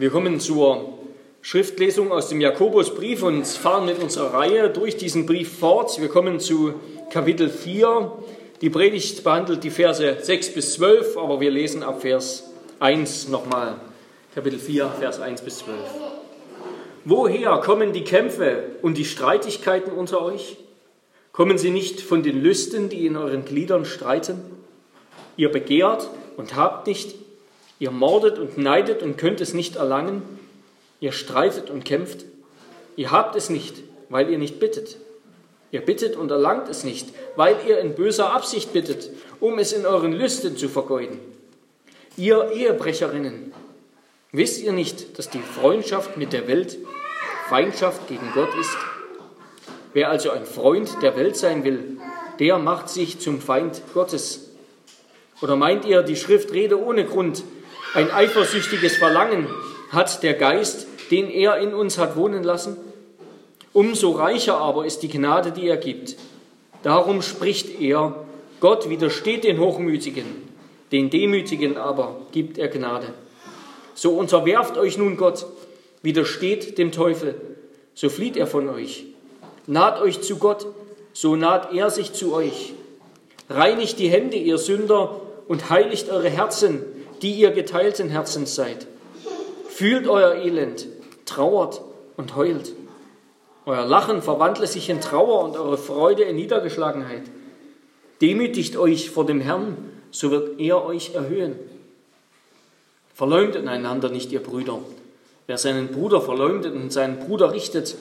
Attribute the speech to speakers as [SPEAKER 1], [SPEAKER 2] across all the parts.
[SPEAKER 1] Wir kommen zur Schriftlesung aus dem Jakobusbrief und fahren mit unserer Reihe durch diesen Brief fort. Wir kommen zu Kapitel 4. Die Predigt behandelt die Verse 6 bis 12, aber wir lesen ab Vers 1 nochmal. Kapitel 4, Vers 1 bis 12. Woher kommen die Kämpfe und die Streitigkeiten unter euch? Kommen sie nicht von den Lüsten, die in euren Gliedern streiten? Ihr begehrt und habt nicht, Ihr mordet und neidet und könnt es nicht erlangen. Ihr streitet und kämpft. Ihr habt es nicht, weil ihr nicht bittet. Ihr bittet und erlangt es nicht, weil ihr in böser Absicht bittet, um es in euren Lüsten zu vergeuden. Ihr Ehebrecherinnen, wisst ihr nicht, dass die Freundschaft mit der Welt Feindschaft gegen Gott ist? Wer also ein Freund der Welt sein will, der macht sich zum Feind Gottes. Oder meint ihr, die Schrift rede ohne Grund, ein eifersüchtiges Verlangen hat der Geist, den er in uns hat wohnen lassen. Umso reicher aber ist die Gnade, die er gibt. Darum spricht er, Gott widersteht den Hochmütigen, den Demütigen aber gibt er Gnade. So unterwerft euch nun Gott, widersteht dem Teufel, so flieht er von euch. Naht euch zu Gott, so naht er sich zu euch. Reinigt die Hände, ihr Sünder, und heiligt eure Herzen, die ihr geteilten Herzens seid. Fühlt euer Elend, trauert und heult. Euer Lachen verwandle sich in Trauer und eure Freude in Niedergeschlagenheit. Demütigt euch vor dem Herrn, so wird er euch erhöhen. Verleumdet einander nicht, ihr Brüder. Wer seinen Bruder verleumdet und seinen Bruder richtet,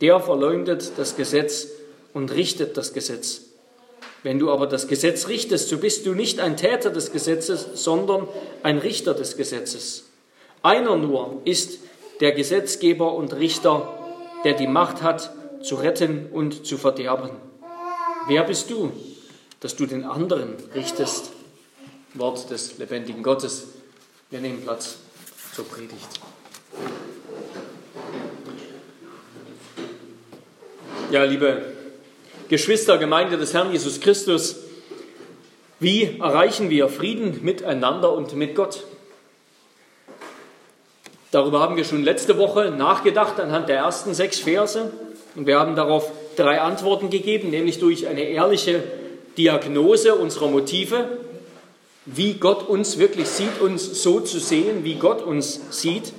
[SPEAKER 1] der verleumdet das Gesetz und richtet das Gesetz. Wenn du aber das Gesetz richtest, so bist du nicht ein Täter des Gesetzes, sondern ein Richter des Gesetzes. Einer nur ist der Gesetzgeber und Richter, der die Macht hat, zu retten und zu verderben. Wer bist du, dass du den anderen richtest? Wort des lebendigen Gottes. Wir nehmen Platz zur Predigt. Ja, liebe Geschwister, Gemeinde des Herrn Jesus Christus, wie erreichen wir Frieden miteinander und mit Gott? Darüber haben wir schon letzte Woche nachgedacht anhand der ersten sechs Verse. Und wir haben darauf drei Antworten gegeben, nämlich durch eine ehrliche Diagnose unserer Motive, wie Gott uns wirklich sieht, uns so zu sehen, wie Gott uns sieht,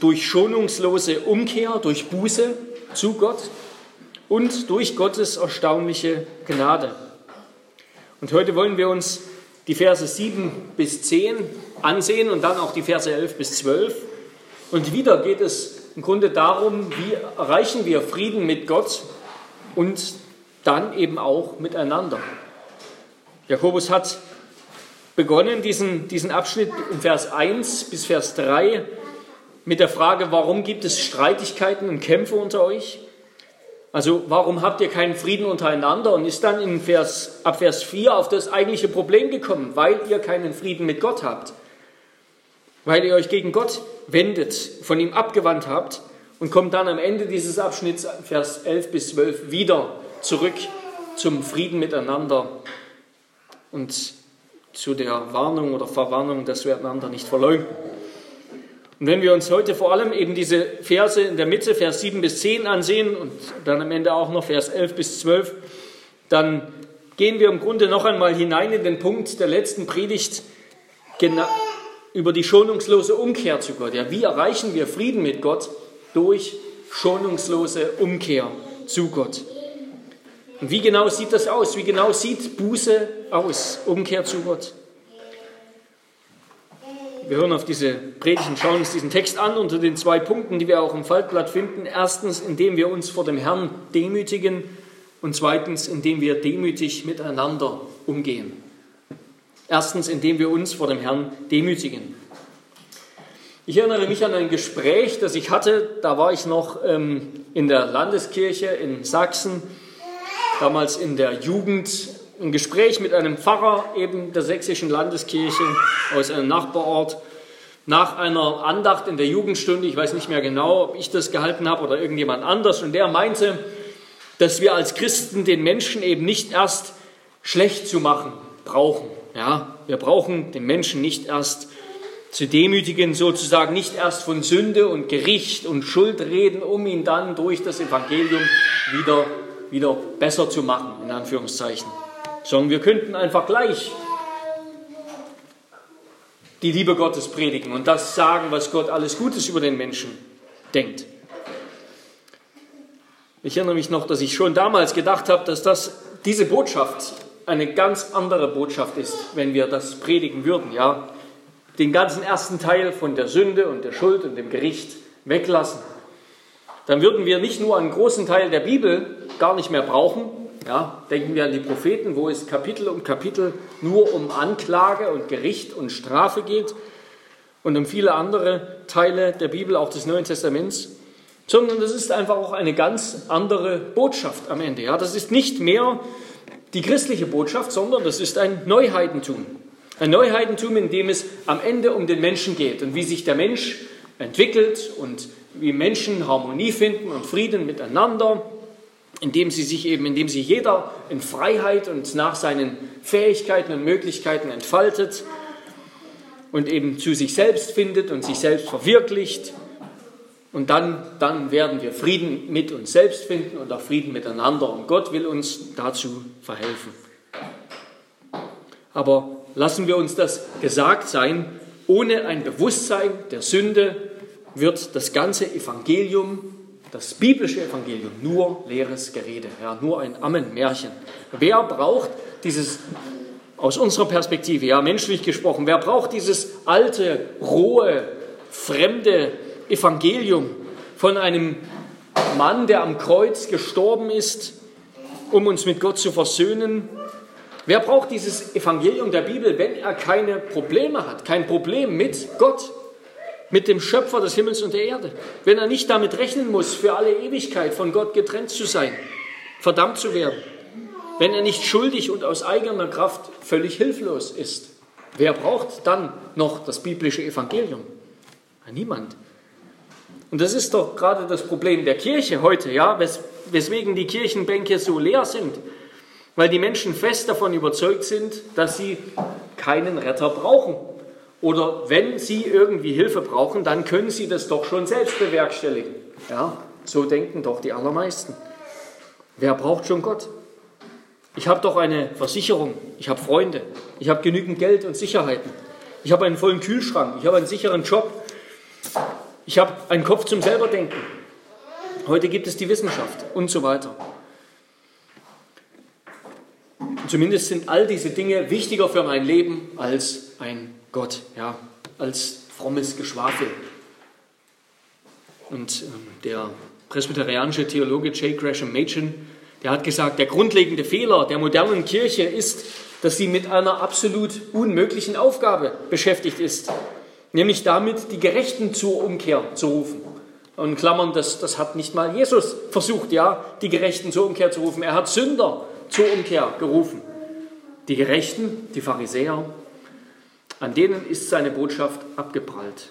[SPEAKER 1] durch schonungslose Umkehr, durch Buße, zu Gott und durch Gottes erstaunliche Gnade. Und heute wollen wir uns die Verse 7 bis 10 ansehen und dann auch die Verse 11 bis 12. Und wieder geht es im Grunde darum, wie erreichen wir Frieden mit Gott und dann eben auch miteinander. Jakobus hat begonnen, diesen, diesen Abschnitt in Vers 1 bis Vers 3 mit der Frage, warum gibt es Streitigkeiten und Kämpfe unter euch? Also warum habt ihr keinen Frieden untereinander? Und ist dann in Vers, ab Vers 4 auf das eigentliche Problem gekommen, weil ihr keinen Frieden mit Gott habt. Weil ihr euch gegen Gott wendet, von ihm abgewandt habt und kommt dann am Ende dieses Abschnitts, Vers 11 bis 12, wieder zurück zum Frieden miteinander und zu der Warnung oder Verwarnung, dass wir einander nicht verleugnen. Und wenn wir uns heute vor allem eben diese Verse in der Mitte, Vers 7 bis 10 ansehen und dann am Ende auch noch Vers 11 bis 12, dann gehen wir im Grunde noch einmal hinein in den Punkt der letzten Predigt über die schonungslose Umkehr zu Gott. Ja, wie erreichen wir Frieden mit Gott? Durch schonungslose Umkehr zu Gott. Und wie genau sieht das aus? Wie genau sieht Buße aus? Umkehr zu Gott? Wir hören auf diese Predigt und schauen uns diesen Text an unter den zwei Punkten, die wir auch im Faltblatt finden. Erstens, indem wir uns vor dem Herrn demütigen und zweitens, indem wir demütig miteinander umgehen. Erstens, indem wir uns vor dem Herrn demütigen. Ich erinnere mich an ein Gespräch, das ich hatte. Da war ich noch ähm, in der Landeskirche in Sachsen, damals in der Jugend ein Gespräch mit einem Pfarrer eben der sächsischen Landeskirche aus einem Nachbarort nach einer Andacht in der Jugendstunde, ich weiß nicht mehr genau, ob ich das gehalten habe oder irgendjemand anders, und der meinte, dass wir als Christen den Menschen eben nicht erst schlecht zu machen brauchen. Ja, wir brauchen den Menschen nicht erst zu demütigen, sozusagen nicht erst von Sünde und Gericht und Schuld reden, um ihn dann durch das Evangelium wieder, wieder besser zu machen, in Anführungszeichen. Sondern wir könnten einfach gleich die Liebe Gottes predigen und das sagen, was Gott alles Gutes über den Menschen denkt. Ich erinnere mich noch, dass ich schon damals gedacht habe, dass das, diese Botschaft eine ganz andere Botschaft ist, wenn wir das predigen würden. Ja, den ganzen ersten Teil von der Sünde und der Schuld und dem Gericht weglassen. Dann würden wir nicht nur einen großen Teil der Bibel gar nicht mehr brauchen. Ja, denken wir an die Propheten, wo es Kapitel um Kapitel nur um Anklage und Gericht und Strafe geht und um viele andere Teile der Bibel, auch des Neuen Testaments sondern das ist einfach auch eine ganz andere Botschaft am Ende. Ja, das ist nicht mehr die christliche Botschaft, sondern das ist ein Neuheitentum. Ein Neuheitentum, in dem es am Ende um den Menschen geht und wie sich der Mensch entwickelt und wie Menschen Harmonie finden und Frieden miteinander, indem sie sich eben, indem sich jeder in Freiheit und nach seinen Fähigkeiten und Möglichkeiten entfaltet und eben zu sich selbst findet und sich selbst verwirklicht und dann, dann werden wir Frieden mit uns selbst finden und auch Frieden miteinander. Und Gott will uns dazu verhelfen. Aber lassen wir uns das gesagt sein, ohne ein Bewusstsein der Sünde wird das ganze Evangelium, das biblische Evangelium, nur leeres Gerede, ja, nur ein Ammenmärchen. Wer braucht dieses, aus unserer Perspektive, ja, menschlich gesprochen, wer braucht dieses alte, rohe, fremde, Evangelium von einem Mann, der am Kreuz gestorben ist, um uns mit Gott zu versöhnen. Wer braucht dieses Evangelium der Bibel, wenn er keine Probleme hat, kein Problem mit Gott, mit dem Schöpfer des Himmels und der Erde? Wenn er nicht damit rechnen muss, für alle Ewigkeit von Gott getrennt zu sein, verdammt zu werden? Wenn er nicht schuldig und aus eigener Kraft völlig hilflos ist? Wer braucht dann noch das biblische Evangelium? Niemand. Und das ist doch gerade das Problem der Kirche heute, ja, wes weswegen die Kirchenbänke so leer sind. Weil die Menschen fest davon überzeugt sind, dass sie keinen Retter brauchen. Oder wenn sie irgendwie Hilfe brauchen, dann können sie das doch schon selbst bewerkstelligen. Ja, so denken doch die allermeisten. Wer braucht schon Gott? Ich habe doch eine Versicherung, ich habe Freunde, ich habe genügend Geld und Sicherheiten, ich habe einen vollen Kühlschrank, ich habe einen sicheren Job, ich habe einen Kopf zum selber denken. Heute gibt es die Wissenschaft und so weiter. zumindest sind all diese Dinge wichtiger für mein Leben als ein Gott, ja, als frommes Geschwafel. Und ähm, der presbyterianische Theologe J. Gresham Machen, der hat gesagt, der grundlegende Fehler der modernen Kirche ist, dass sie mit einer absolut unmöglichen Aufgabe beschäftigt ist nämlich damit, die Gerechten zur Umkehr zu rufen. Und Klammern, das, das hat nicht mal Jesus versucht, ja, die Gerechten zur Umkehr zu rufen. Er hat Sünder zur Umkehr gerufen. Die Gerechten, die Pharisäer, an denen ist seine Botschaft abgeprallt.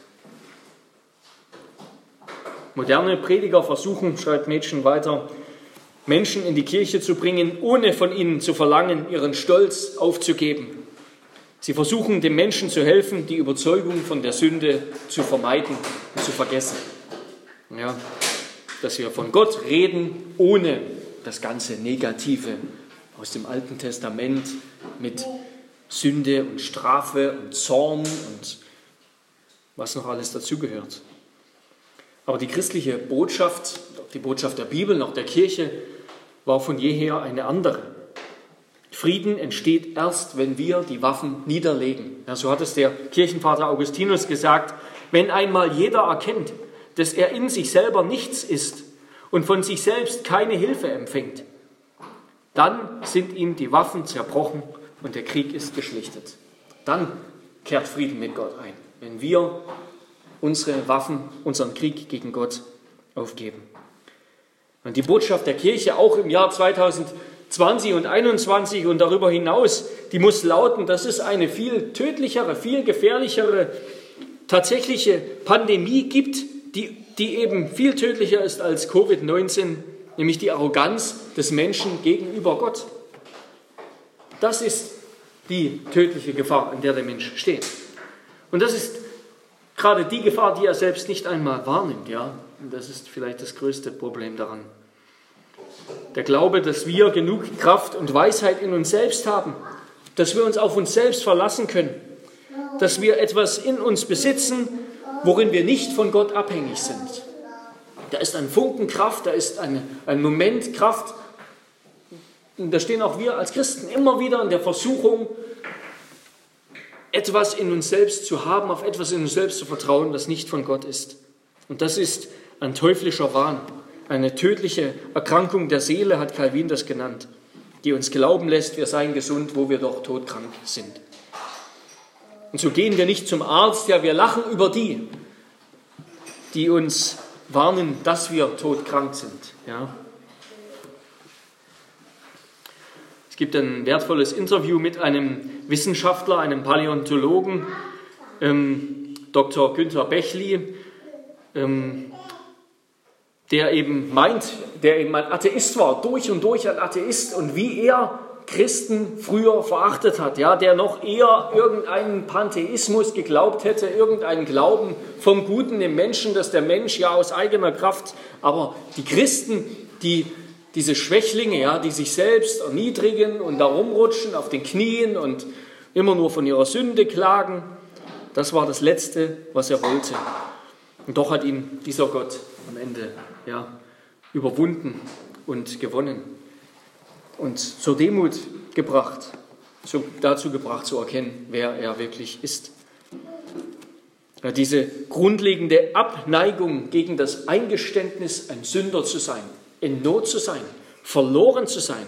[SPEAKER 1] Moderne Prediger versuchen, schreibt Mädchen weiter, Menschen in die Kirche zu bringen, ohne von ihnen zu verlangen, ihren Stolz aufzugeben Sie versuchen dem Menschen zu helfen, die Überzeugung von der Sünde zu vermeiden und zu vergessen. Ja, dass wir von Gott reden, ohne das ganze Negative aus dem Alten Testament mit Sünde und Strafe und Zorn und was noch alles dazugehört. Aber die christliche Botschaft, die Botschaft der Bibel, noch der Kirche, war von jeher eine andere. Frieden entsteht erst, wenn wir die Waffen niederlegen. Ja, so hat es der Kirchenvater Augustinus gesagt. Wenn einmal jeder erkennt, dass er in sich selber nichts ist und von sich selbst keine Hilfe empfängt, dann sind ihm die Waffen zerbrochen und der Krieg ist geschlichtet. Dann kehrt Frieden mit Gott ein, wenn wir unsere Waffen, unseren Krieg gegen Gott aufgeben. Und die Botschaft der Kirche auch im Jahr 2000 20 und 21 und darüber hinaus, die muss lauten, dass es eine viel tödlichere, viel gefährlichere tatsächliche Pandemie gibt, die, die eben viel tödlicher ist als Covid-19, nämlich die Arroganz des Menschen gegenüber Gott. Das ist die tödliche Gefahr, an der der Mensch steht. Und das ist Gerade die Gefahr, die er selbst nicht einmal wahrnimmt, ja. Und das ist vielleicht das größte Problem daran. Der Glaube, dass wir genug Kraft und Weisheit in uns selbst haben, dass wir uns auf uns selbst verlassen können, dass wir etwas in uns besitzen, worin wir nicht von Gott abhängig sind. Da ist ein Funken Kraft, da ist eine, ein Moment Kraft. Und da stehen auch wir als Christen immer wieder in der Versuchung, etwas in uns selbst zu haben, auf etwas in uns selbst zu vertrauen, das nicht von Gott ist. Und das ist ein teuflischer Wahn, eine tödliche Erkrankung der Seele, hat Calvin das genannt, die uns glauben lässt, wir seien gesund, wo wir doch todkrank sind. Und so gehen wir nicht zum Arzt, ja, wir lachen über die, die uns warnen, dass wir todkrank sind. Ja. Es gibt ein wertvolles Interview mit einem Wissenschaftler, einem Paläontologen, ähm, Dr. Günther Bechli, ähm, der eben meint, der eben ein Atheist war, durch und durch ein Atheist und wie er Christen früher verachtet hat, ja, der noch eher irgendeinen Pantheismus geglaubt hätte, irgendeinen Glauben vom Guten im Menschen, dass der Mensch ja aus eigener Kraft, aber die Christen, die diese Schwächlinge, ja, die sich selbst erniedrigen und da rumrutschen auf den Knien und immer nur von ihrer Sünde klagen, das war das Letzte, was er wollte. Und doch hat ihn dieser Gott am Ende ja, überwunden und gewonnen und zur Demut gebracht, so dazu gebracht zu erkennen, wer er wirklich ist. Ja, diese grundlegende Abneigung gegen das Eingeständnis, ein Sünder zu sein, in Not zu sein, verloren zu sein,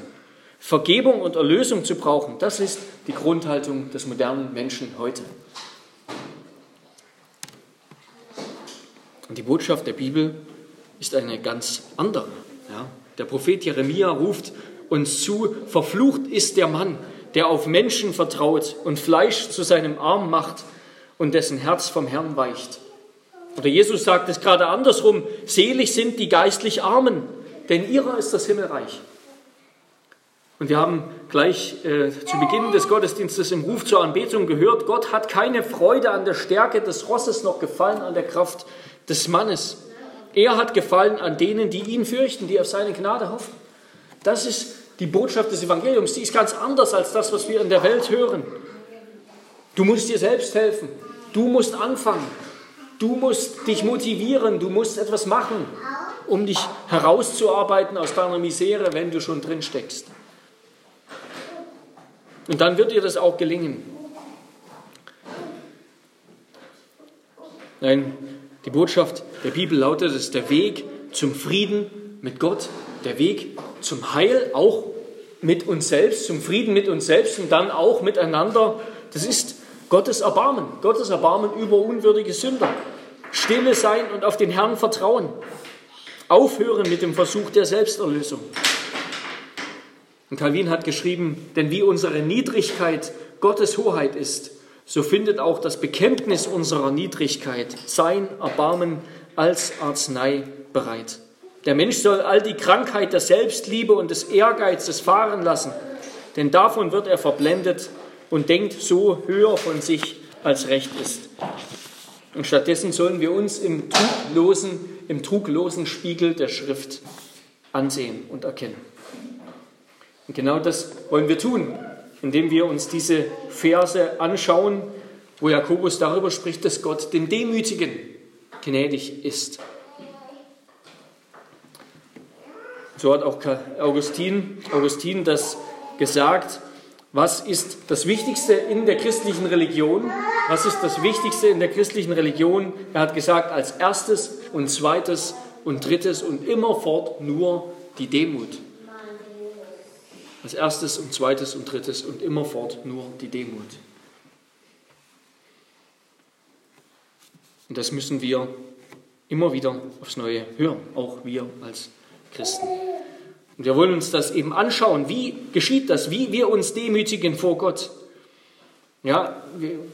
[SPEAKER 1] Vergebung und Erlösung zu brauchen, das ist die Grundhaltung des modernen Menschen heute. Und die Botschaft der Bibel ist eine ganz andere. Ja? Der Prophet Jeremia ruft uns zu, verflucht ist der Mann, der auf Menschen vertraut und Fleisch zu seinem Arm macht und dessen Herz vom Herrn weicht. Oder Jesus sagt es gerade andersrum, selig sind die geistlich Armen, denn ihrer ist das Himmelreich. Und wir haben gleich äh, zu Beginn des Gottesdienstes im Ruf zur Anbetung gehört, Gott hat keine Freude an der Stärke des Rosses noch gefallen an der Kraft des Mannes. Er hat gefallen an denen, die ihn fürchten, die auf seine Gnade hoffen. Das ist die Botschaft des Evangeliums, die ist ganz anders als das, was wir in der Welt hören. Du musst dir selbst helfen. Du musst anfangen. Du musst dich motivieren. Du musst etwas machen, um dich herauszuarbeiten aus deiner Misere, wenn du schon drin steckst. Und dann wird dir das auch gelingen. Nein, die Botschaft der Bibel lautet, es ist der Weg zum Frieden mit Gott, der Weg zum Heil, auch mit uns selbst, zum Frieden mit uns selbst und dann auch miteinander. Das ist Gottes Erbarmen, Gottes Erbarmen über unwürdige Sünder. Stille sein und auf den Herrn vertrauen. Aufhören mit dem Versuch der Selbsterlösung. Und Calvin hat geschrieben, denn wie unsere Niedrigkeit Gottes Hoheit ist, so findet auch das Bekenntnis unserer Niedrigkeit sein Erbarmen als Arznei bereit. Der Mensch soll all die Krankheit der Selbstliebe und des Ehrgeizes fahren lassen, denn davon wird er verblendet und denkt so höher von sich, als recht ist. Und stattdessen sollen wir uns im truglosen, im truglosen Spiegel der Schrift ansehen und erkennen. Und genau das wollen wir tun, indem wir uns diese Verse anschauen, wo Jakobus darüber spricht, dass Gott dem Demütigen gnädig ist. So hat auch Augustin, Augustin das gesagt. Was ist das Wichtigste in der christlichen Religion? Was ist das Wichtigste in der christlichen Religion? Er hat gesagt, als erstes und zweites und drittes und immerfort nur die Demut. Als erstes und zweites und drittes und immerfort nur die Demut. Und das müssen wir immer wieder aufs Neue hören, auch wir als Christen. Und wir wollen uns das eben anschauen. Wie geschieht das? Wie wir uns demütigen vor Gott? Ja,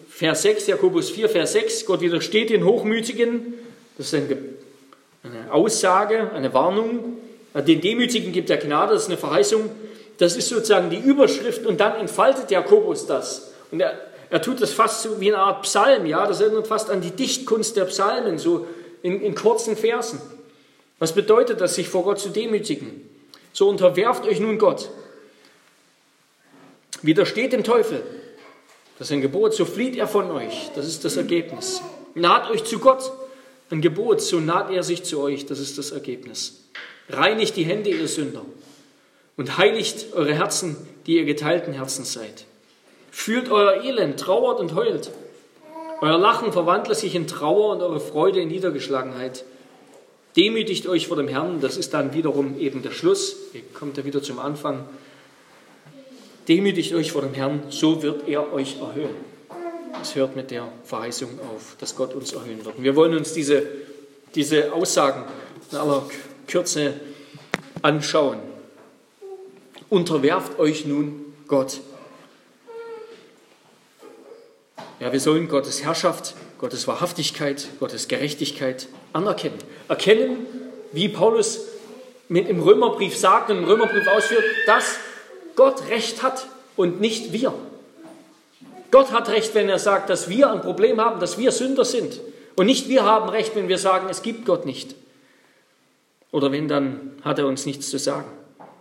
[SPEAKER 1] Vers 6, Jakobus 4, Vers 6, Gott widersteht den Hochmütigen. Das ist eine Aussage, eine Warnung. Den Demütigen gibt er Gnade, das ist eine Verheißung. Das ist sozusagen die Überschrift und dann entfaltet Jakobus das. Und er, Er tut das fast so wie eine Art Psalm, ja, das erinnert fast an die Dichtkunst der Psalmen, so in, in kurzen Versen. Was bedeutet das, sich vor Gott zu demütigen? So unterwerft euch nun Gott. Widersteht dem Teufel. Das ist ein Gebot, so flieht er von euch. Das ist das Ergebnis. Naht euch zu Gott. Ein Gebot, so naht er sich zu euch. Das ist das Ergebnis. Reinigt die Hände, ihr Sünder. Und heiligt eure Herzen, die ihr geteilten Herzen seid. Fühlt euer Elend, trauert und heult. Euer Lachen verwandle sich in Trauer und eure Freude in Niedergeschlagenheit. Demütigt euch vor dem Herrn, das ist dann wiederum eben der Schluss. Hier kommt er wieder zum Anfang. Demütigt euch vor dem Herrn, so wird er euch erhöhen. Es hört mit der Verheißung auf, dass Gott uns erhöhen wird. Und wir wollen uns diese, diese Aussagen in aller Kürze anschauen. Unterwerft euch nun Gott. Ja, wir sollen Gottes Herrschaft, Gottes Wahrhaftigkeit, Gottes Gerechtigkeit anerkennen. Erkennen, wie Paulus mit im Römerbrief sagt und im Römerbrief ausführt, dass Gott Recht hat und nicht wir. Gott hat Recht, wenn er sagt, dass wir ein Problem haben, dass wir Sünder sind. Und nicht wir haben Recht, wenn wir sagen, es gibt Gott nicht. Oder wenn, dann hat er uns nichts zu sagen.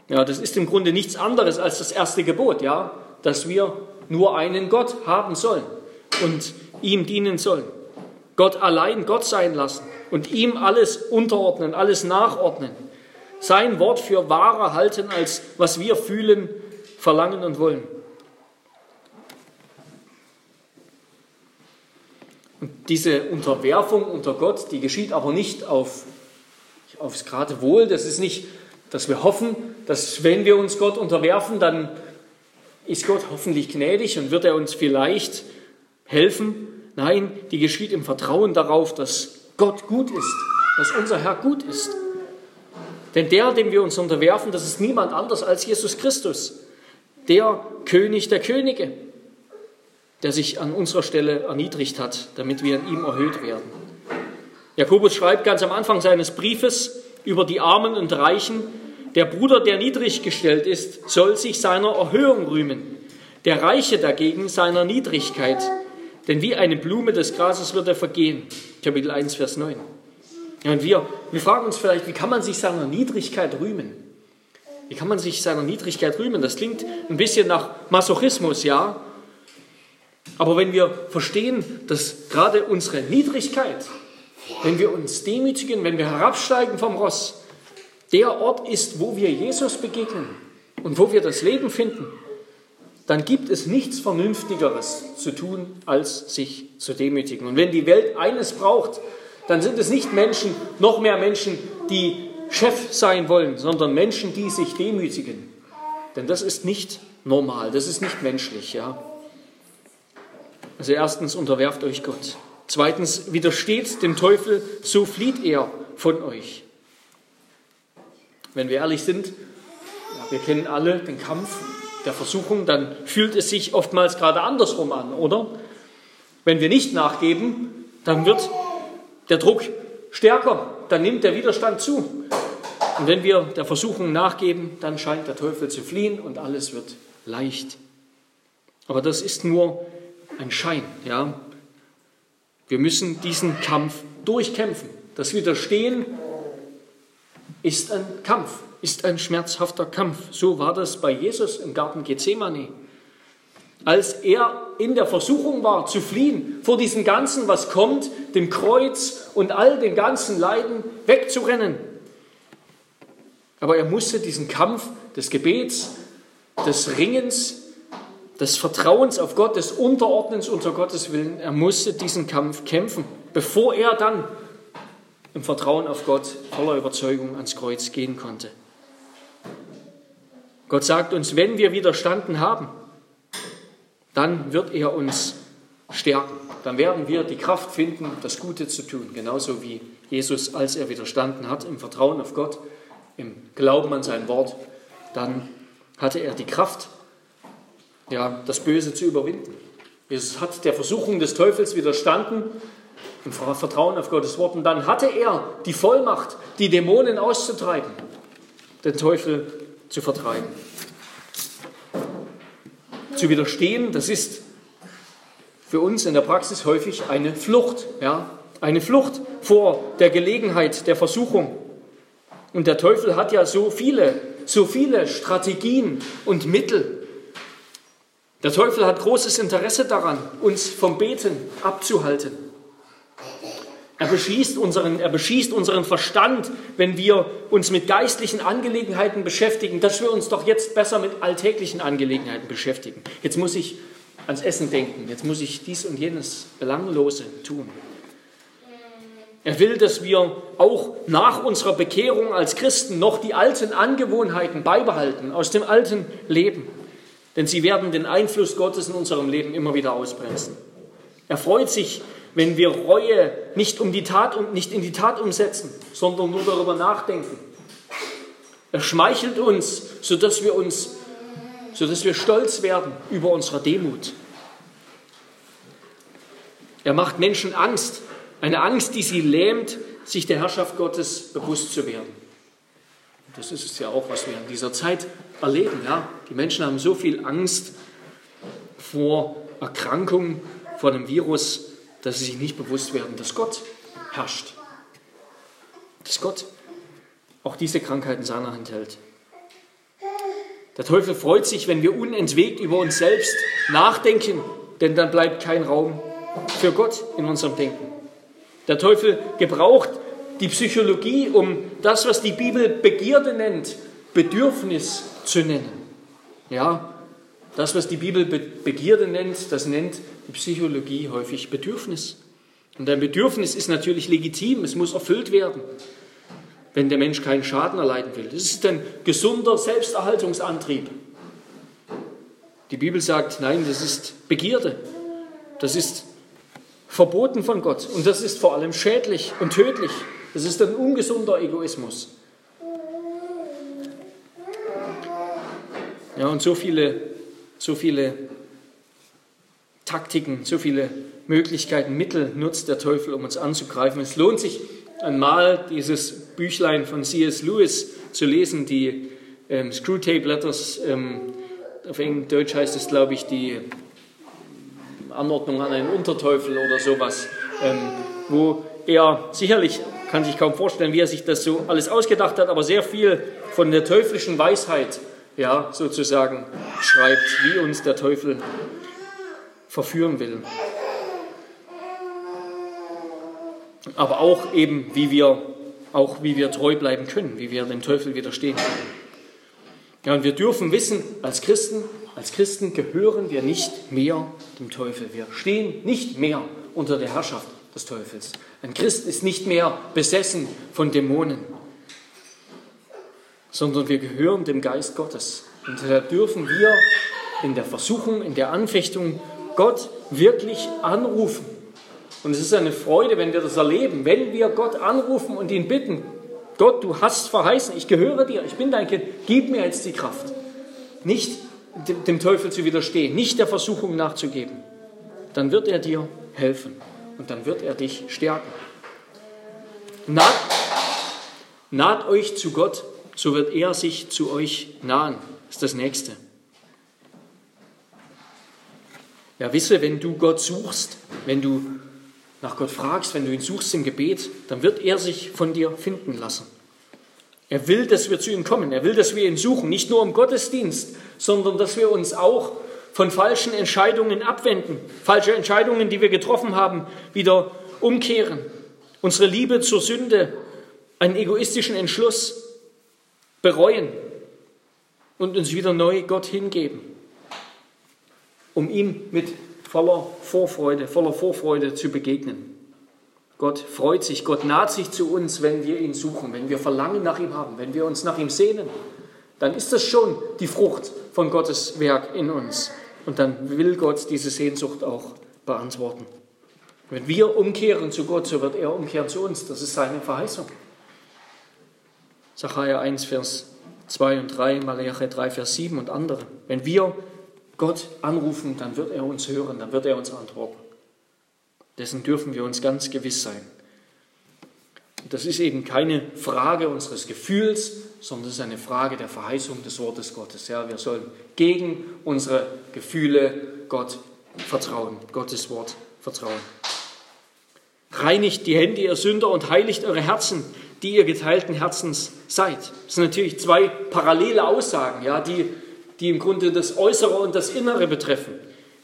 [SPEAKER 1] Ja, das ist im Grunde nichts anderes als das erste Gebot, ja, dass wir nur einen Gott haben sollen und ihm dienen sollen. Gott allein Gott sein lassen und ihm alles unterordnen, alles nachordnen. Sein Wort für wahrer halten, als was wir fühlen, verlangen und wollen. Und diese Unterwerfung unter Gott, die geschieht aber nicht auf, aufs gerade Wohl. Das ist nicht, dass wir hoffen, dass wenn wir uns Gott unterwerfen, dann ist Gott hoffentlich gnädig und wird er uns vielleicht helfen. Nein, die geschieht im Vertrauen darauf, dass Gott gut ist, dass unser Herr gut ist. Denn der, dem wir uns unterwerfen, das ist niemand anders als Jesus Christus, der König der Könige, der sich an unserer Stelle erniedrigt hat, damit wir in ihm erhöht werden. Jakobus schreibt ganz am Anfang seines Briefes über die Armen und Reichen, der Bruder, der niedrig gestellt ist, soll sich seiner Erhöhung rühmen, der Reiche dagegen seiner Niedrigkeit. Denn wie eine Blume des Grases wird er vergehen. Kapitel 1, Vers 9. Ja, und wir, wir fragen uns vielleicht, wie kann man sich seiner Niedrigkeit rühmen? Wie kann man sich seiner Niedrigkeit rühmen? Das klingt ein bisschen nach Masochismus, ja. Aber wenn wir verstehen, dass gerade unsere Niedrigkeit, wenn wir uns demütigen, wenn wir herabsteigen vom Ross, der Ort ist, wo wir Jesus begegnen und wo wir das Leben finden, dann gibt es nichts Vernünftigeres zu tun, als sich zu demütigen. Und wenn die Welt eines braucht, dann sind es nicht Menschen, noch mehr Menschen, die Chef sein wollen, sondern Menschen, die sich demütigen. Denn das ist nicht normal, das ist nicht menschlich. Ja? Also erstens unterwerft euch Gott. Zweitens widersteht dem Teufel, so flieht er von euch. Wenn wir ehrlich sind, ja, wir kennen alle den Kampf der Versuchung, dann fühlt es sich oftmals gerade andersrum an, oder? Wenn wir nicht nachgeben, dann wird der Druck stärker, dann nimmt der Widerstand zu. Und wenn wir der Versuchung nachgeben, dann scheint der Teufel zu fliehen und alles wird leicht. Aber das ist nur ein Schein, ja. Wir müssen diesen Kampf durchkämpfen. Das Widerstehen ist ein Kampf ist ein schmerzhafter Kampf. So war das bei Jesus im Garten Gethsemane. Als er in der Versuchung war, zu fliehen vor diesem Ganzen, was kommt, dem Kreuz und all den ganzen Leiden wegzurennen. Aber er musste diesen Kampf des Gebets, des Ringens, des Vertrauens auf Gott, des Unterordnens unter Gottes Willen, er musste diesen Kampf kämpfen, bevor er dann im Vertrauen auf Gott voller Überzeugung ans Kreuz gehen konnte. Gott sagt uns, wenn wir widerstanden haben, dann wird er uns stärken. Dann werden wir die Kraft finden, das Gute zu tun. Genauso wie Jesus, als er widerstanden hat, im Vertrauen auf Gott, im Glauben an sein Wort, dann hatte er die Kraft, ja, das Böse zu überwinden. Jesus hat der Versuchung des Teufels widerstanden, im Vertrauen auf Gottes Wort. Und dann hatte er die Vollmacht, die Dämonen auszutreiben, den Teufel zu vertreiben. Zu widerstehen, das ist für uns in der Praxis häufig eine Flucht, ja, eine Flucht vor der Gelegenheit der Versuchung. Und der Teufel hat ja so viele, so viele Strategien und Mittel. Der Teufel hat großes Interesse daran, uns vom Beten abzuhalten. Er beschießt, unseren, er beschießt unseren Verstand, wenn wir uns mit geistlichen Angelegenheiten beschäftigen, dass wir uns doch jetzt besser mit alltäglichen Angelegenheiten beschäftigen. Jetzt muss ich ans Essen denken, jetzt muss ich dies und jenes Belanglose tun. Er will, dass wir auch nach unserer Bekehrung als Christen noch die alten Angewohnheiten beibehalten aus dem alten Leben. Denn sie werden den Einfluss Gottes in unserem Leben immer wieder ausbremsen. Er freut sich, wenn wir Reue nicht, um die Tat, nicht in die Tat umsetzen, sondern nur darüber nachdenken. Er schmeichelt uns, sodass wir uns, sodass wir stolz werden über unsere Demut. Er macht Menschen Angst, eine Angst, die sie lähmt, sich der Herrschaft Gottes bewusst zu werden. Das ist es ja auch, was wir in dieser Zeit erleben. Ja? Die Menschen haben so viel Angst vor Erkrankung, vor einem Virus, dass sie sich nicht bewusst werden, dass Gott herrscht. Dass Gott auch diese Krankheiten seiner Hand hält. Der Teufel freut sich, wenn wir unentwegt über uns selbst nachdenken, denn dann bleibt kein Raum für Gott in unserem Denken. Der Teufel gebraucht die Psychologie, um das, was die Bibel Begierde nennt, Bedürfnis zu nennen. Ja, das, was die Bibel Begierde nennt, das nennt die Psychologie häufig Bedürfnis. Und ein Bedürfnis ist natürlich legitim, es muss erfüllt werden, wenn der Mensch keinen Schaden erleiden will. Das ist ein gesunder Selbsterhaltungsantrieb. Die Bibel sagt, nein, das ist Begierde. Das ist verboten von Gott. Und das ist vor allem schädlich und tödlich. Das ist ein ungesunder Egoismus. Ja, und so viele, so viele Taktiken, so viele Möglichkeiten, Mittel nutzt der Teufel, um uns anzugreifen. Es lohnt sich einmal dieses Büchlein von C.S. Lewis zu lesen, die ähm, Screwtape Letters, ähm, auf Englisch heißt es, glaube ich, die Anordnung an einen Unterteufel oder sowas, ähm, wo er sicherlich, kann sich kaum vorstellen, wie er sich das so alles ausgedacht hat, aber sehr viel von der teuflischen Weisheit, ja, sozusagen schreibt, wie uns der Teufel verführen will. Aber auch eben, wie wir, auch wie wir treu bleiben können, wie wir dem Teufel widerstehen können. Ja, und wir dürfen wissen, als Christen, als Christen gehören wir nicht mehr dem Teufel. Wir stehen nicht mehr unter der Herrschaft des Teufels. Ein Christ ist nicht mehr besessen von Dämonen, sondern wir gehören dem Geist Gottes. Und deshalb dürfen wir in der Versuchung, in der Anfechtung Gott wirklich anrufen. Und es ist eine Freude, wenn wir das erleben, wenn wir Gott anrufen und ihn bitten, Gott, du hast verheißen, ich gehöre dir, ich bin dein Kind, gib mir jetzt die Kraft. Nicht dem Teufel zu widerstehen, nicht der Versuchung nachzugeben, dann wird er dir helfen und dann wird er dich stärken. Naht, naht euch zu Gott, so wird er sich zu euch nahen. Das ist das Nächste. Ja, wisse, wenn du Gott suchst, wenn du nach Gott fragst, wenn du ihn suchst im Gebet, dann wird er sich von dir finden lassen. Er will, dass wir zu ihm kommen. Er will, dass wir ihn suchen. Nicht nur im Gottesdienst, sondern dass wir uns auch von falschen Entscheidungen abwenden. Falsche Entscheidungen, die wir getroffen haben, wieder umkehren. Unsere Liebe zur Sünde, einen egoistischen Entschluss bereuen und uns wieder neu Gott hingeben, um ihm mit voller Vorfreude, voller Vorfreude zu begegnen. Gott freut sich, Gott naht sich zu uns, wenn wir ihn suchen, wenn wir Verlangen nach ihm haben, wenn wir uns nach ihm sehnen. Dann ist das schon die Frucht von Gottes Werk in uns. Und dann will Gott diese Sehnsucht auch beantworten. Wenn wir umkehren zu Gott, so wird er umkehren zu uns. Das ist seine Verheißung. Sacharja 1, Vers 2 und 3, Malachi 3, Vers 7 und andere. Wenn wir Gott anrufen, dann wird er uns hören, dann wird er uns antworten. Dessen dürfen wir uns ganz gewiss sein. Das ist eben keine Frage unseres Gefühls, sondern es ist eine Frage der Verheißung des Wortes Gottes. Ja, wir sollen gegen unsere Gefühle Gott vertrauen, Gottes Wort vertrauen. Reinigt die Hände, ihr Sünder, und heiligt eure Herzen, die ihr geteilten Herzens seid. Das sind natürlich zwei parallele Aussagen, ja, die, die im Grunde das Äußere und das Innere betreffen.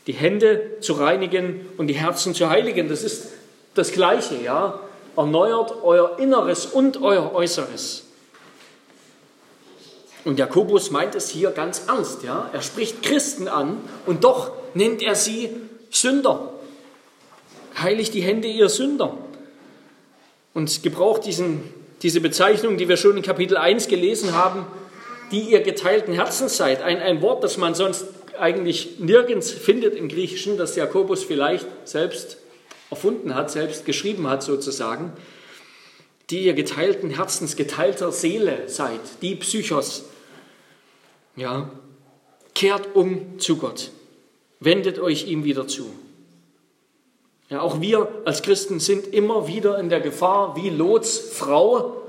[SPEAKER 1] Die Hände zu reinigen und die Herzen zu heiligen, das ist das Gleiche, ja. Erneuert euer Inneres und euer Äußeres. Und Jakobus meint es hier ganz ernst, ja. Er spricht Christen an und doch nennt er sie Sünder. Heiligt die Hände ihr Sünder. Und gebraucht diesen, diese Bezeichnung, die wir schon in Kapitel 1 gelesen haben, die ihr geteilten Herzens seid. Ein, ein Wort, das man sonst eigentlich nirgends findet im Griechischen, das Jakobus vielleicht selbst erfunden hat, selbst geschrieben hat sozusagen, die ihr geteilten Herzens, geteilter Seele seid, die Psychos. Ja, kehrt um zu Gott, wendet euch ihm wieder zu. Ja, auch wir als Christen sind immer wieder in der Gefahr, wie Lots Frau,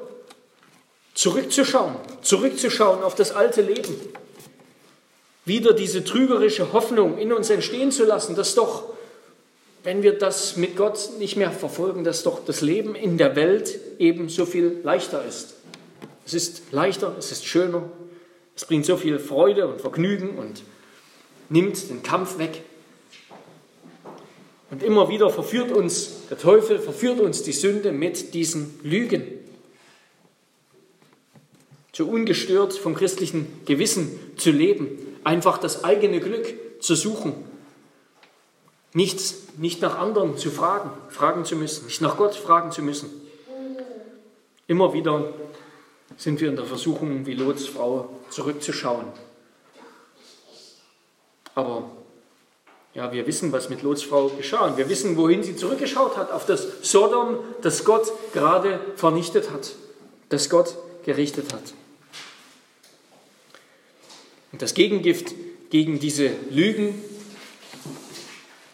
[SPEAKER 1] zurückzuschauen, zurückzuschauen auf das alte Leben. Wieder diese trügerische Hoffnung in uns entstehen zu lassen, dass doch, wenn wir das mit Gott nicht mehr verfolgen, dass doch das Leben in der Welt eben so viel leichter ist. Es ist leichter, es ist schöner, es bringt so viel Freude und Vergnügen und nimmt den Kampf weg. Und immer wieder verführt uns der Teufel, verführt uns die Sünde mit diesen Lügen. So ungestört vom christlichen Gewissen zu leben, einfach das eigene Glück zu suchen, nicht, nicht nach anderen zu fragen, fragen zu müssen, nicht nach Gott fragen zu müssen. Immer wieder sind wir in der Versuchung, wie Lots Frau zurückzuschauen. Aber ja, wir wissen, was mit Lots Frau geschah. Und wir wissen, wohin sie zurückgeschaut hat, auf das Sodom, das Gott gerade vernichtet hat, das Gott gerichtet hat. Und das Gegengift gegen diese Lügen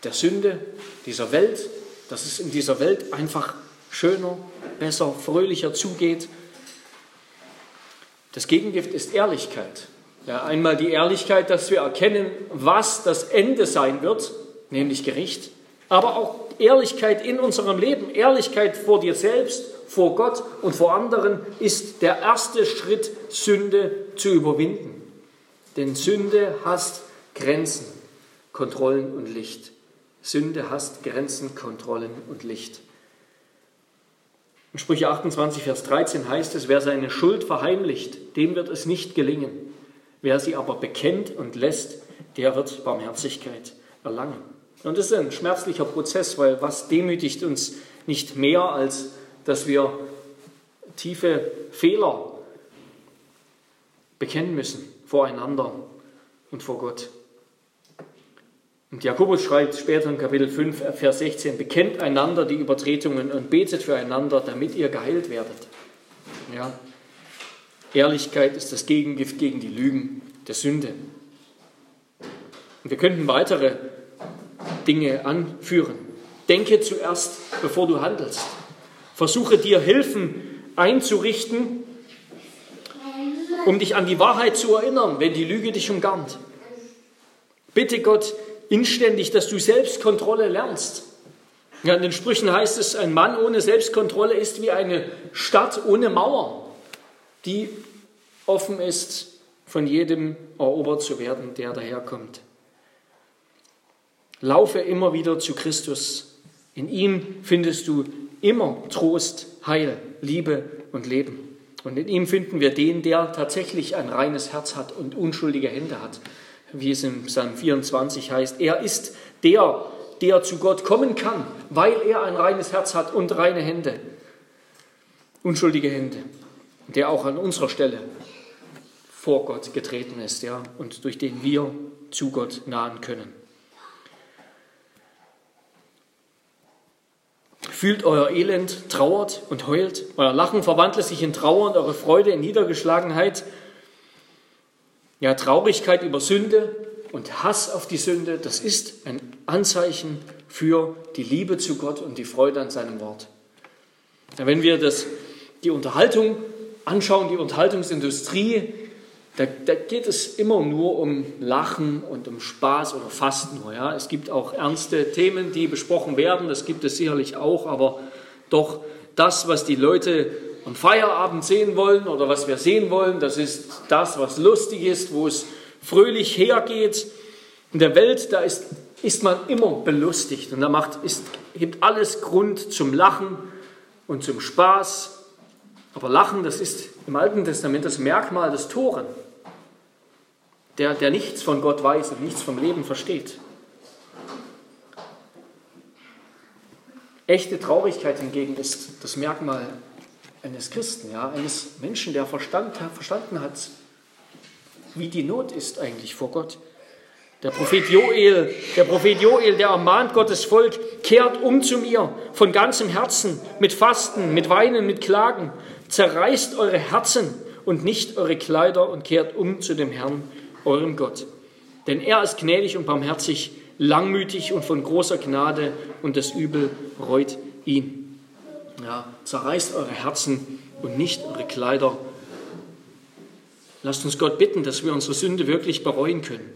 [SPEAKER 1] der Sünde dieser Welt, dass es in dieser Welt einfach schöner, besser, fröhlicher zugeht. Das Gegengift ist Ehrlichkeit. Ja, einmal die Ehrlichkeit, dass wir erkennen, was das Ende sein wird, nämlich Gericht, aber auch Ehrlichkeit in unserem Leben. Ehrlichkeit vor dir selbst, vor Gott und vor anderen ist der erste Schritt, Sünde zu überwinden. Denn Sünde hasst Grenzen, Kontrollen und Licht. Sünde hasst Grenzen, Kontrollen und Licht. In Sprüche 28, Vers 13 heißt es, wer seine Schuld verheimlicht, dem wird es nicht gelingen. Wer sie aber bekennt und lässt, der wird Barmherzigkeit erlangen. Und das ist ein schmerzlicher Prozess, weil was demütigt uns nicht mehr, als dass wir tiefe Fehler bekennen müssen voreinander und vor Gott. Und Jakobus schreibt später in Kapitel 5, Vers 16, bekennt einander die Übertretungen und betet füreinander, damit ihr geheilt werdet. Ja, Ehrlichkeit ist das Gegengift gegen die Lügen der Sünde. Und wir könnten weitere Dinge anführen. Denke zuerst, bevor du handelst. Versuche dir Hilfen einzurichten, um dich an die Wahrheit zu erinnern, wenn die Lüge dich umgarnt. Bitte Gott inständig, dass du Selbstkontrolle lernst. In den Sprüchen heißt es, ein Mann ohne Selbstkontrolle ist wie eine Stadt ohne Mauern die offen ist, von jedem erobert zu werden, der daherkommt. Laufe immer wieder zu Christus. In ihm findest du immer Trost, Heil, Liebe und Leben. Und in ihm finden wir den, der tatsächlich ein reines Herz hat und unschuldige Hände hat, wie es im Psalm 24 heißt. Er ist der, der zu Gott kommen kann, weil er ein reines Herz hat und reine Hände, unschuldige Hände der auch an unserer Stelle vor Gott getreten ist, ja, und durch den wir zu Gott nahen können. Fühlt euer Elend, trauert und heult. Euer Lachen verwandelt sich in Trauer und eure Freude in Niedergeschlagenheit. Ja, Traurigkeit über Sünde und Hass auf die Sünde, das ist ein Anzeichen für die Liebe zu Gott und die Freude an seinem Wort. Wenn wir das, die Unterhaltung anschauen, die Unterhaltungsindustrie, da, da, geht es immer nur um Lachen und um Spaß oder fast nur. Ja? Es gibt auch ernste Themen, die besprochen werden, das gibt es sicherlich auch, aber doch das, was die Leute am Feierabend sehen wollen oder was wir sehen wollen, das ist das, was lustig ist, wo es fröhlich hergeht. In der Welt, da ist, ist man immer belustigt und da macht, ist, gibt alles Grund zum Lachen und zum Spaß. Aber Lachen, das ist im Alten Testament das Merkmal des Toren der, der nichts von Gott weiß und nichts vom Leben versteht. Echte Traurigkeit hingegen ist das Merkmal eines Christen, ja, eines Menschen, der Verstand, verstanden hat, wie die Not ist eigentlich vor Gott. Der Prophet Joel, der Prophet Joel, der ermahnt Gottes Volk, kehrt um zu mir von ganzem Herzen, mit Fasten, mit Weinen, mit Klagen, zerreißt eure Herzen und nicht eure Kleider und kehrt um zu dem Herrn, eurem Gott. Denn er ist gnädig und barmherzig, langmütig und von großer Gnade und das Übel reut ihn. Ja, zerreißt eure Herzen und nicht eure Kleider. Lasst uns Gott bitten, dass wir unsere Sünde wirklich bereuen können.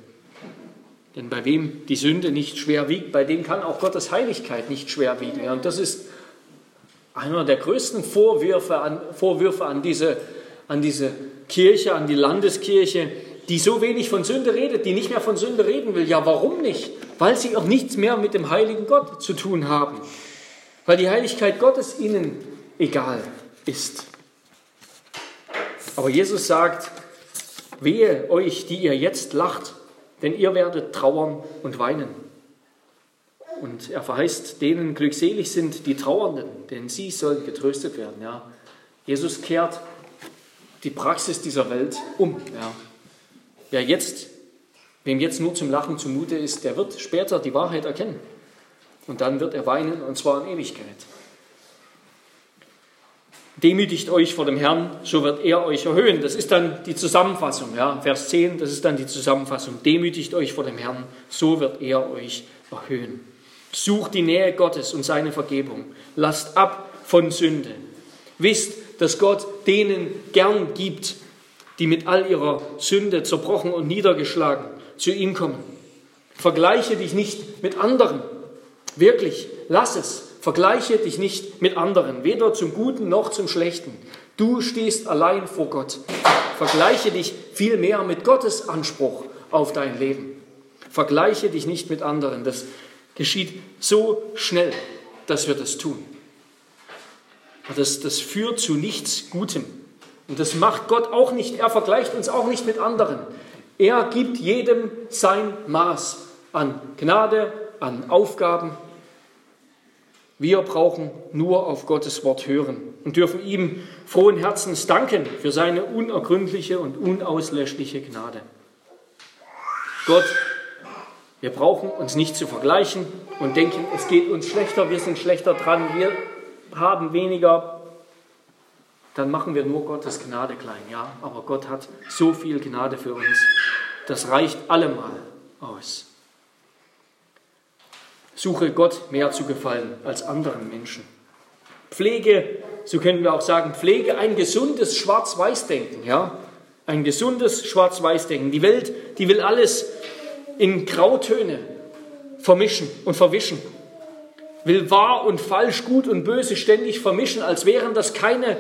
[SPEAKER 1] Denn bei wem die Sünde nicht schwer wiegt, bei dem kann auch Gottes Heiligkeit nicht schwer wiegen. Ja, und das ist einer der größten Vorwürfe an, Vorwürfe an, diese, an diese Kirche, an die Landeskirche, die so wenig von Sünde redet, die nicht mehr von Sünde reden will. Ja, warum nicht? Weil sie auch nichts mehr mit dem heiligen Gott zu tun haben. Weil die Heiligkeit Gottes ihnen egal ist. Aber Jesus sagt, wehe euch, die ihr jetzt lacht, denn ihr werdet trauern und weinen. Und er verheißt denen glückselig sind die Trauernden, denn sie sollen getröstet werden. Ja. Jesus kehrt die Praxis dieser Welt um. Ja. Wer jetzt, wem jetzt nur zum Lachen zumute ist, der wird später die Wahrheit erkennen. Und dann wird er weinen, und zwar in Ewigkeit. Demütigt euch vor dem Herrn, so wird er euch erhöhen. Das ist dann die Zusammenfassung, ja, Vers 10, das ist dann die Zusammenfassung. Demütigt euch vor dem Herrn, so wird er euch erhöhen. Sucht die Nähe Gottes und seine Vergebung. Lasst ab von Sünde. Wisst, dass Gott denen gern gibt, die mit all ihrer Sünde zerbrochen und niedergeschlagen zu ihm kommen. Vergleiche dich nicht mit anderen. Wirklich, lass es. Vergleiche dich nicht mit anderen, weder zum Guten noch zum Schlechten. Du stehst allein vor Gott. Vergleiche dich vielmehr mit Gottes Anspruch auf dein Leben. Vergleiche dich nicht mit anderen. Das geschieht so schnell, dass wir das tun. Das, das führt zu nichts Gutem. Und das macht Gott auch nicht. Er vergleicht uns auch nicht mit anderen. Er gibt jedem sein Maß an Gnade, an Aufgaben. Wir brauchen nur auf Gottes Wort hören und dürfen ihm frohen Herzens danken für seine unergründliche und unauslöschliche Gnade. Gott, wir brauchen uns nicht zu vergleichen und denken, es geht uns schlechter, wir sind schlechter dran, wir haben weniger dann machen wir nur Gottes Gnade klein. Ja, aber Gott hat so viel Gnade für uns. Das reicht allemal aus. Suche Gott mehr zu gefallen als anderen Menschen. Pflege, so können wir auch sagen, pflege ein gesundes Schwarz-Weiß-Denken. Ja? Ein gesundes Schwarz-Weiß-Denken. Die Welt, die will alles in Grautöne vermischen und verwischen. Will wahr und falsch, gut und böse ständig vermischen, als wären das keine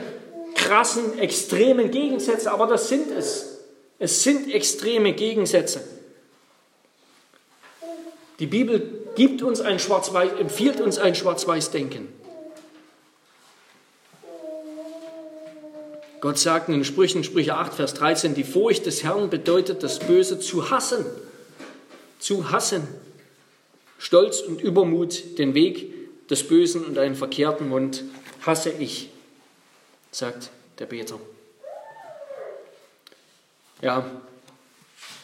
[SPEAKER 1] krassen, extremen Gegensätze, aber das sind es. Es sind extreme Gegensätze. Die Bibel gibt uns ein Schwarz-Weiß, empfiehlt uns ein Schwarz-Weiß-Denken. Gott sagt in den Sprüchen, Sprüche 8, Vers 13, die Furcht des Herrn bedeutet, das Böse zu hassen. Zu hassen. Stolz und Übermut, den Weg des Bösen und einen verkehrten Mund hasse ich sagt der Beter. Ja,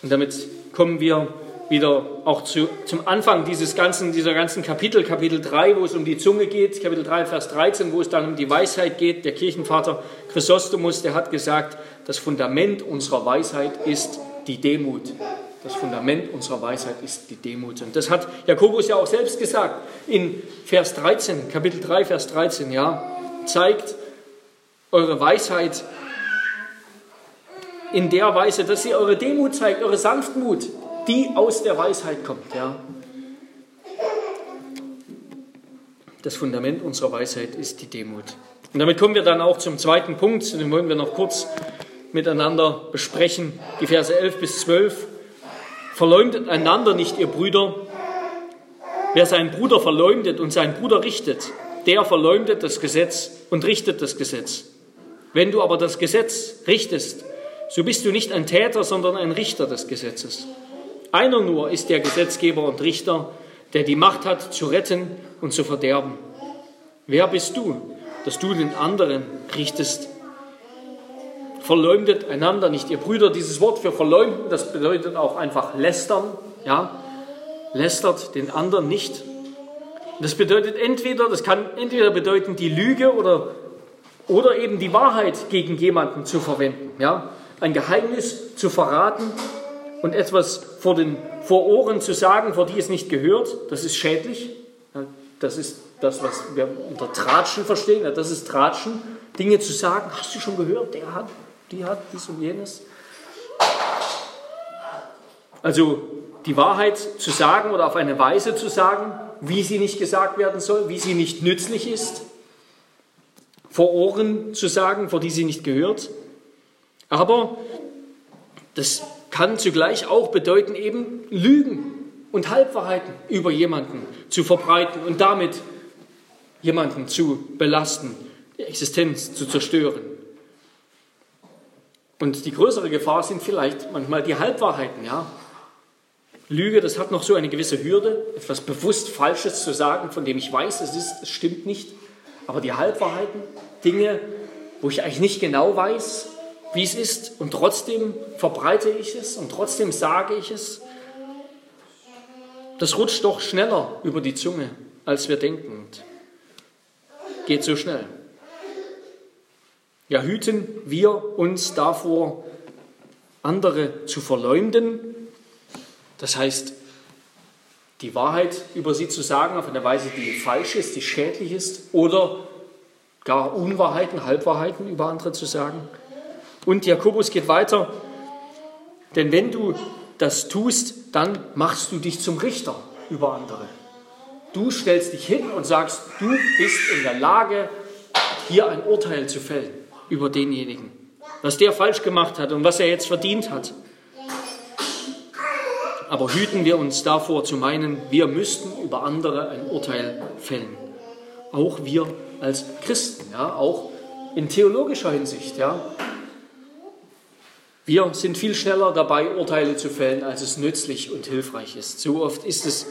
[SPEAKER 1] und damit kommen wir wieder auch zu, zum Anfang dieses ganzen, dieser ganzen Kapitel, Kapitel 3, wo es um die Zunge geht, Kapitel 3, Vers 13, wo es dann um die Weisheit geht. Der Kirchenvater Chrysostomus, der hat gesagt, das Fundament unserer Weisheit ist die Demut. Das Fundament unserer Weisheit ist die Demut. Und das hat Jakobus ja auch selbst gesagt in Vers 13, Kapitel 3, Vers 13, ja, zeigt, eure Weisheit in der Weise, dass ihr eure Demut zeigt, eure Sanftmut, die aus der Weisheit kommt. Ja. Das Fundament unserer Weisheit ist die Demut. Und damit kommen wir dann auch zum zweiten Punkt, den wollen wir noch kurz miteinander besprechen. Die Verse 11 bis 12. Verleumdet einander nicht, ihr Brüder. Wer seinen Bruder verleumdet und seinen Bruder richtet, der verleumdet das Gesetz und richtet das Gesetz. Wenn du aber das Gesetz richtest, so bist du nicht ein Täter, sondern ein Richter des Gesetzes. Einer nur ist der Gesetzgeber und Richter, der die Macht hat, zu retten und zu verderben. Wer bist du, dass du den anderen richtest? Verleumdet einander nicht, ihr Brüder. Dieses Wort für verleumden, das bedeutet auch einfach lästern. Ja, lästert den anderen nicht. Das bedeutet entweder, das kann entweder bedeuten, die Lüge oder, oder eben die Wahrheit gegen jemanden zu verwenden. Ja, ein Geheimnis zu verraten und etwas vor den vor Ohren zu sagen, vor die es nicht gehört, das ist schädlich. Das ist das, was wir unter Tratschen verstehen. Das ist Tratschen, Dinge zu sagen. Hast du schon gehört, der hat, die hat dies und jenes. Also die Wahrheit zu sagen oder auf eine Weise zu sagen, wie sie nicht gesagt werden soll, wie sie nicht nützlich ist. Vor Ohren zu sagen, vor die sie nicht gehört. Aber das kann zugleich auch bedeuten, eben Lügen und Halbwahrheiten über jemanden zu verbreiten und damit jemanden zu belasten, die Existenz zu zerstören. Und die größere Gefahr sind vielleicht manchmal die Halbwahrheiten, ja. Lüge, das hat noch so eine gewisse Hürde, etwas bewusst Falsches zu sagen, von dem ich weiß, es, ist, es stimmt nicht. Aber die Halbwahrheiten, Dinge, wo ich eigentlich nicht genau weiß, wie es ist, und trotzdem verbreite ich es und trotzdem sage ich es, das rutscht doch schneller über die Zunge, als wir denken. Geht so schnell. Ja, hüten wir uns davor, andere zu verleumden, das heißt, die Wahrheit über sie zu sagen auf eine Weise, die falsch ist, die schädlich ist, oder gar Unwahrheiten, Halbwahrheiten über andere zu sagen. Und Jakobus geht weiter, denn wenn du das tust, dann machst du dich zum Richter über andere. Du stellst dich hin und sagst, du bist in der Lage, hier ein Urteil zu fällen über denjenigen, was der falsch gemacht hat und was er jetzt verdient hat. Aber hüten wir uns davor zu meinen, wir müssten über andere ein Urteil fällen. Auch wir als Christen, ja, auch in theologischer Hinsicht, ja. Wir sind viel schneller dabei, Urteile zu fällen, als es nützlich und hilfreich ist. So oft ist es,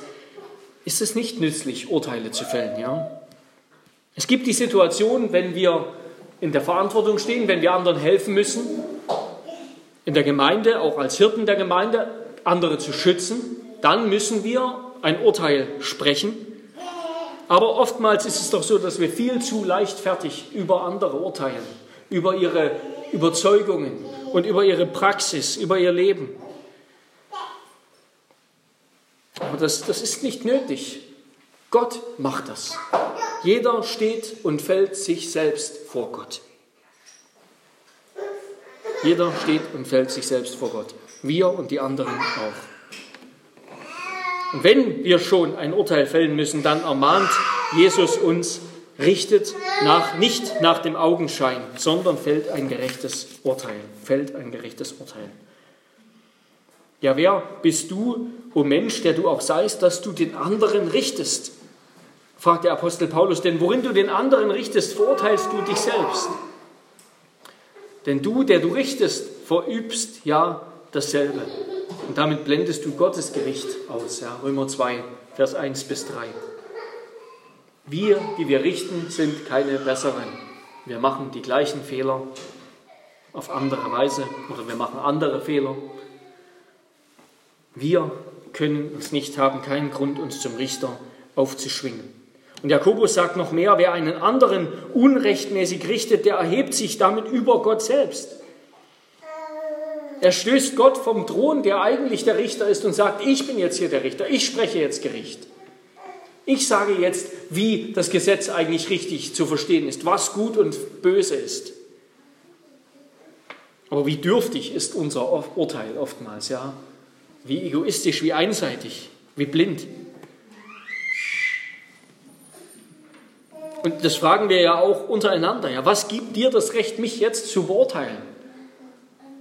[SPEAKER 1] ist es nicht nützlich, Urteile zu fällen. Ja? Es gibt die Situation, wenn wir in der Verantwortung stehen, wenn wir anderen helfen müssen, in der Gemeinde, auch als Hirten der Gemeinde, andere zu schützen, dann müssen wir ein Urteil sprechen. Aber oftmals ist es doch so, dass wir viel zu leichtfertig über andere urteilen, über ihre Überzeugungen und über ihre Praxis, über ihr Leben. Aber das, das ist nicht nötig. Gott macht das. Jeder steht und fällt sich selbst vor Gott. Jeder steht und fällt sich selbst vor Gott. Wir und die anderen auch. Und wenn wir schon ein Urteil fällen müssen, dann ermahnt Jesus uns, richtet nach, nicht nach dem Augenschein, sondern fällt ein gerechtes Urteil. Fällt ein gerechtes Urteil. Ja, wer bist du, o oh Mensch, der du auch seist, dass du den anderen richtest? Fragt der Apostel Paulus, denn worin du den anderen richtest, verurteilst du dich selbst. Denn du, der du richtest, verübst ja dasselbe. Und damit blendest du Gottes Gericht aus. Ja, Römer 2, Vers 1 bis 3. Wir, die wir richten, sind keine besseren. Wir machen die gleichen Fehler auf andere Weise oder wir machen andere Fehler. Wir können uns nicht haben, keinen Grund, uns zum Richter aufzuschwingen. Und Jakobus sagt noch mehr, wer einen anderen unrechtmäßig richtet, der erhebt sich damit über Gott selbst. Er stößt Gott vom Thron, der eigentlich der Richter ist, und sagt, ich bin jetzt hier der Richter, ich spreche jetzt Gericht. Ich sage jetzt, wie das Gesetz eigentlich richtig zu verstehen ist, was gut und böse ist. Aber wie dürftig ist unser Urteil oftmals, ja? Wie egoistisch, wie einseitig, wie blind. Und das fragen wir ja auch untereinander. Ja, was gibt dir das Recht, mich jetzt zu beurteilen?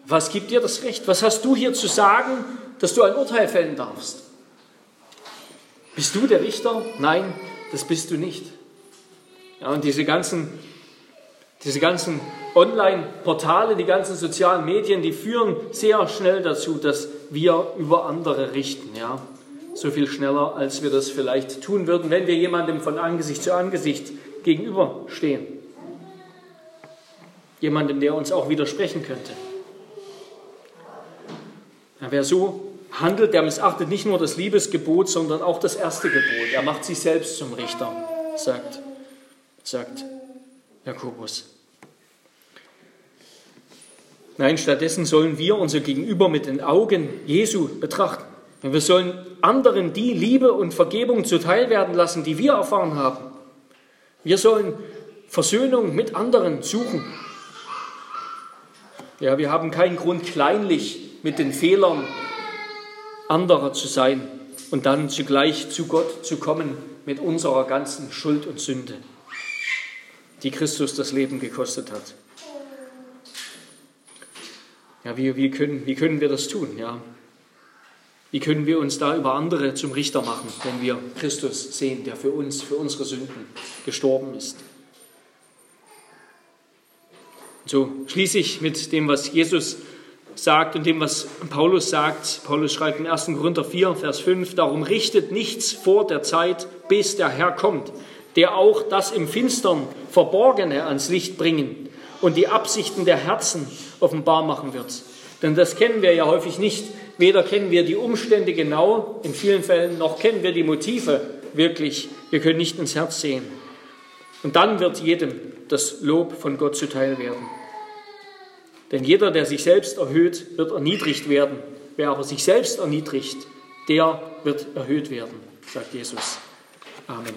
[SPEAKER 1] Was gibt dir das Recht? Was hast du hier zu sagen, dass du ein Urteil fällen darfst? Bist du der Richter? Nein, das bist du nicht. Ja, und diese ganzen, diese ganzen Online-Portale, die ganzen sozialen Medien, die führen sehr schnell dazu, dass wir über andere richten. Ja? So viel schneller, als wir das vielleicht tun würden, wenn wir jemandem von Angesicht zu Angesicht gegenüberstehen. Jemandem, der uns auch widersprechen könnte. Ja, wer so handelt, der missachtet nicht nur das Liebesgebot, sondern auch das erste Gebot. Er macht sich selbst zum Richter, sagt, sagt Jakobus. Nein, stattdessen sollen wir unser Gegenüber mit den Augen Jesu betrachten. Wir sollen anderen die Liebe und Vergebung zuteil werden lassen, die wir erfahren haben. Wir sollen Versöhnung mit anderen suchen. Ja, wir haben keinen Grund, kleinlich mit den Fehlern anderer zu sein und dann zugleich zu Gott zu kommen mit unserer ganzen Schuld und Sünde, die Christus das Leben gekostet hat. Ja, wie, wie, können, wie können wir das tun? Ja? Wie können wir uns da über andere zum Richter machen, wenn wir Christus sehen, der für uns, für unsere Sünden gestorben ist? So schließe ich mit dem, was Jesus sagt und dem, was Paulus sagt. Paulus schreibt in 1. Korinther 4, Vers 5, darum richtet nichts vor der Zeit, bis der Herr kommt, der auch das im Finstern Verborgene ans Licht bringen und die Absichten der Herzen offenbar machen wird. Denn das kennen wir ja häufig nicht. Weder kennen wir die Umstände genau in vielen Fällen, noch kennen wir die Motive wirklich. Wir können nicht ins Herz sehen. Und dann wird jedem das Lob von Gott zuteil werden. Denn jeder, der sich selbst erhöht, wird erniedrigt werden. Wer aber sich selbst erniedrigt, der wird erhöht werden, sagt Jesus. Amen.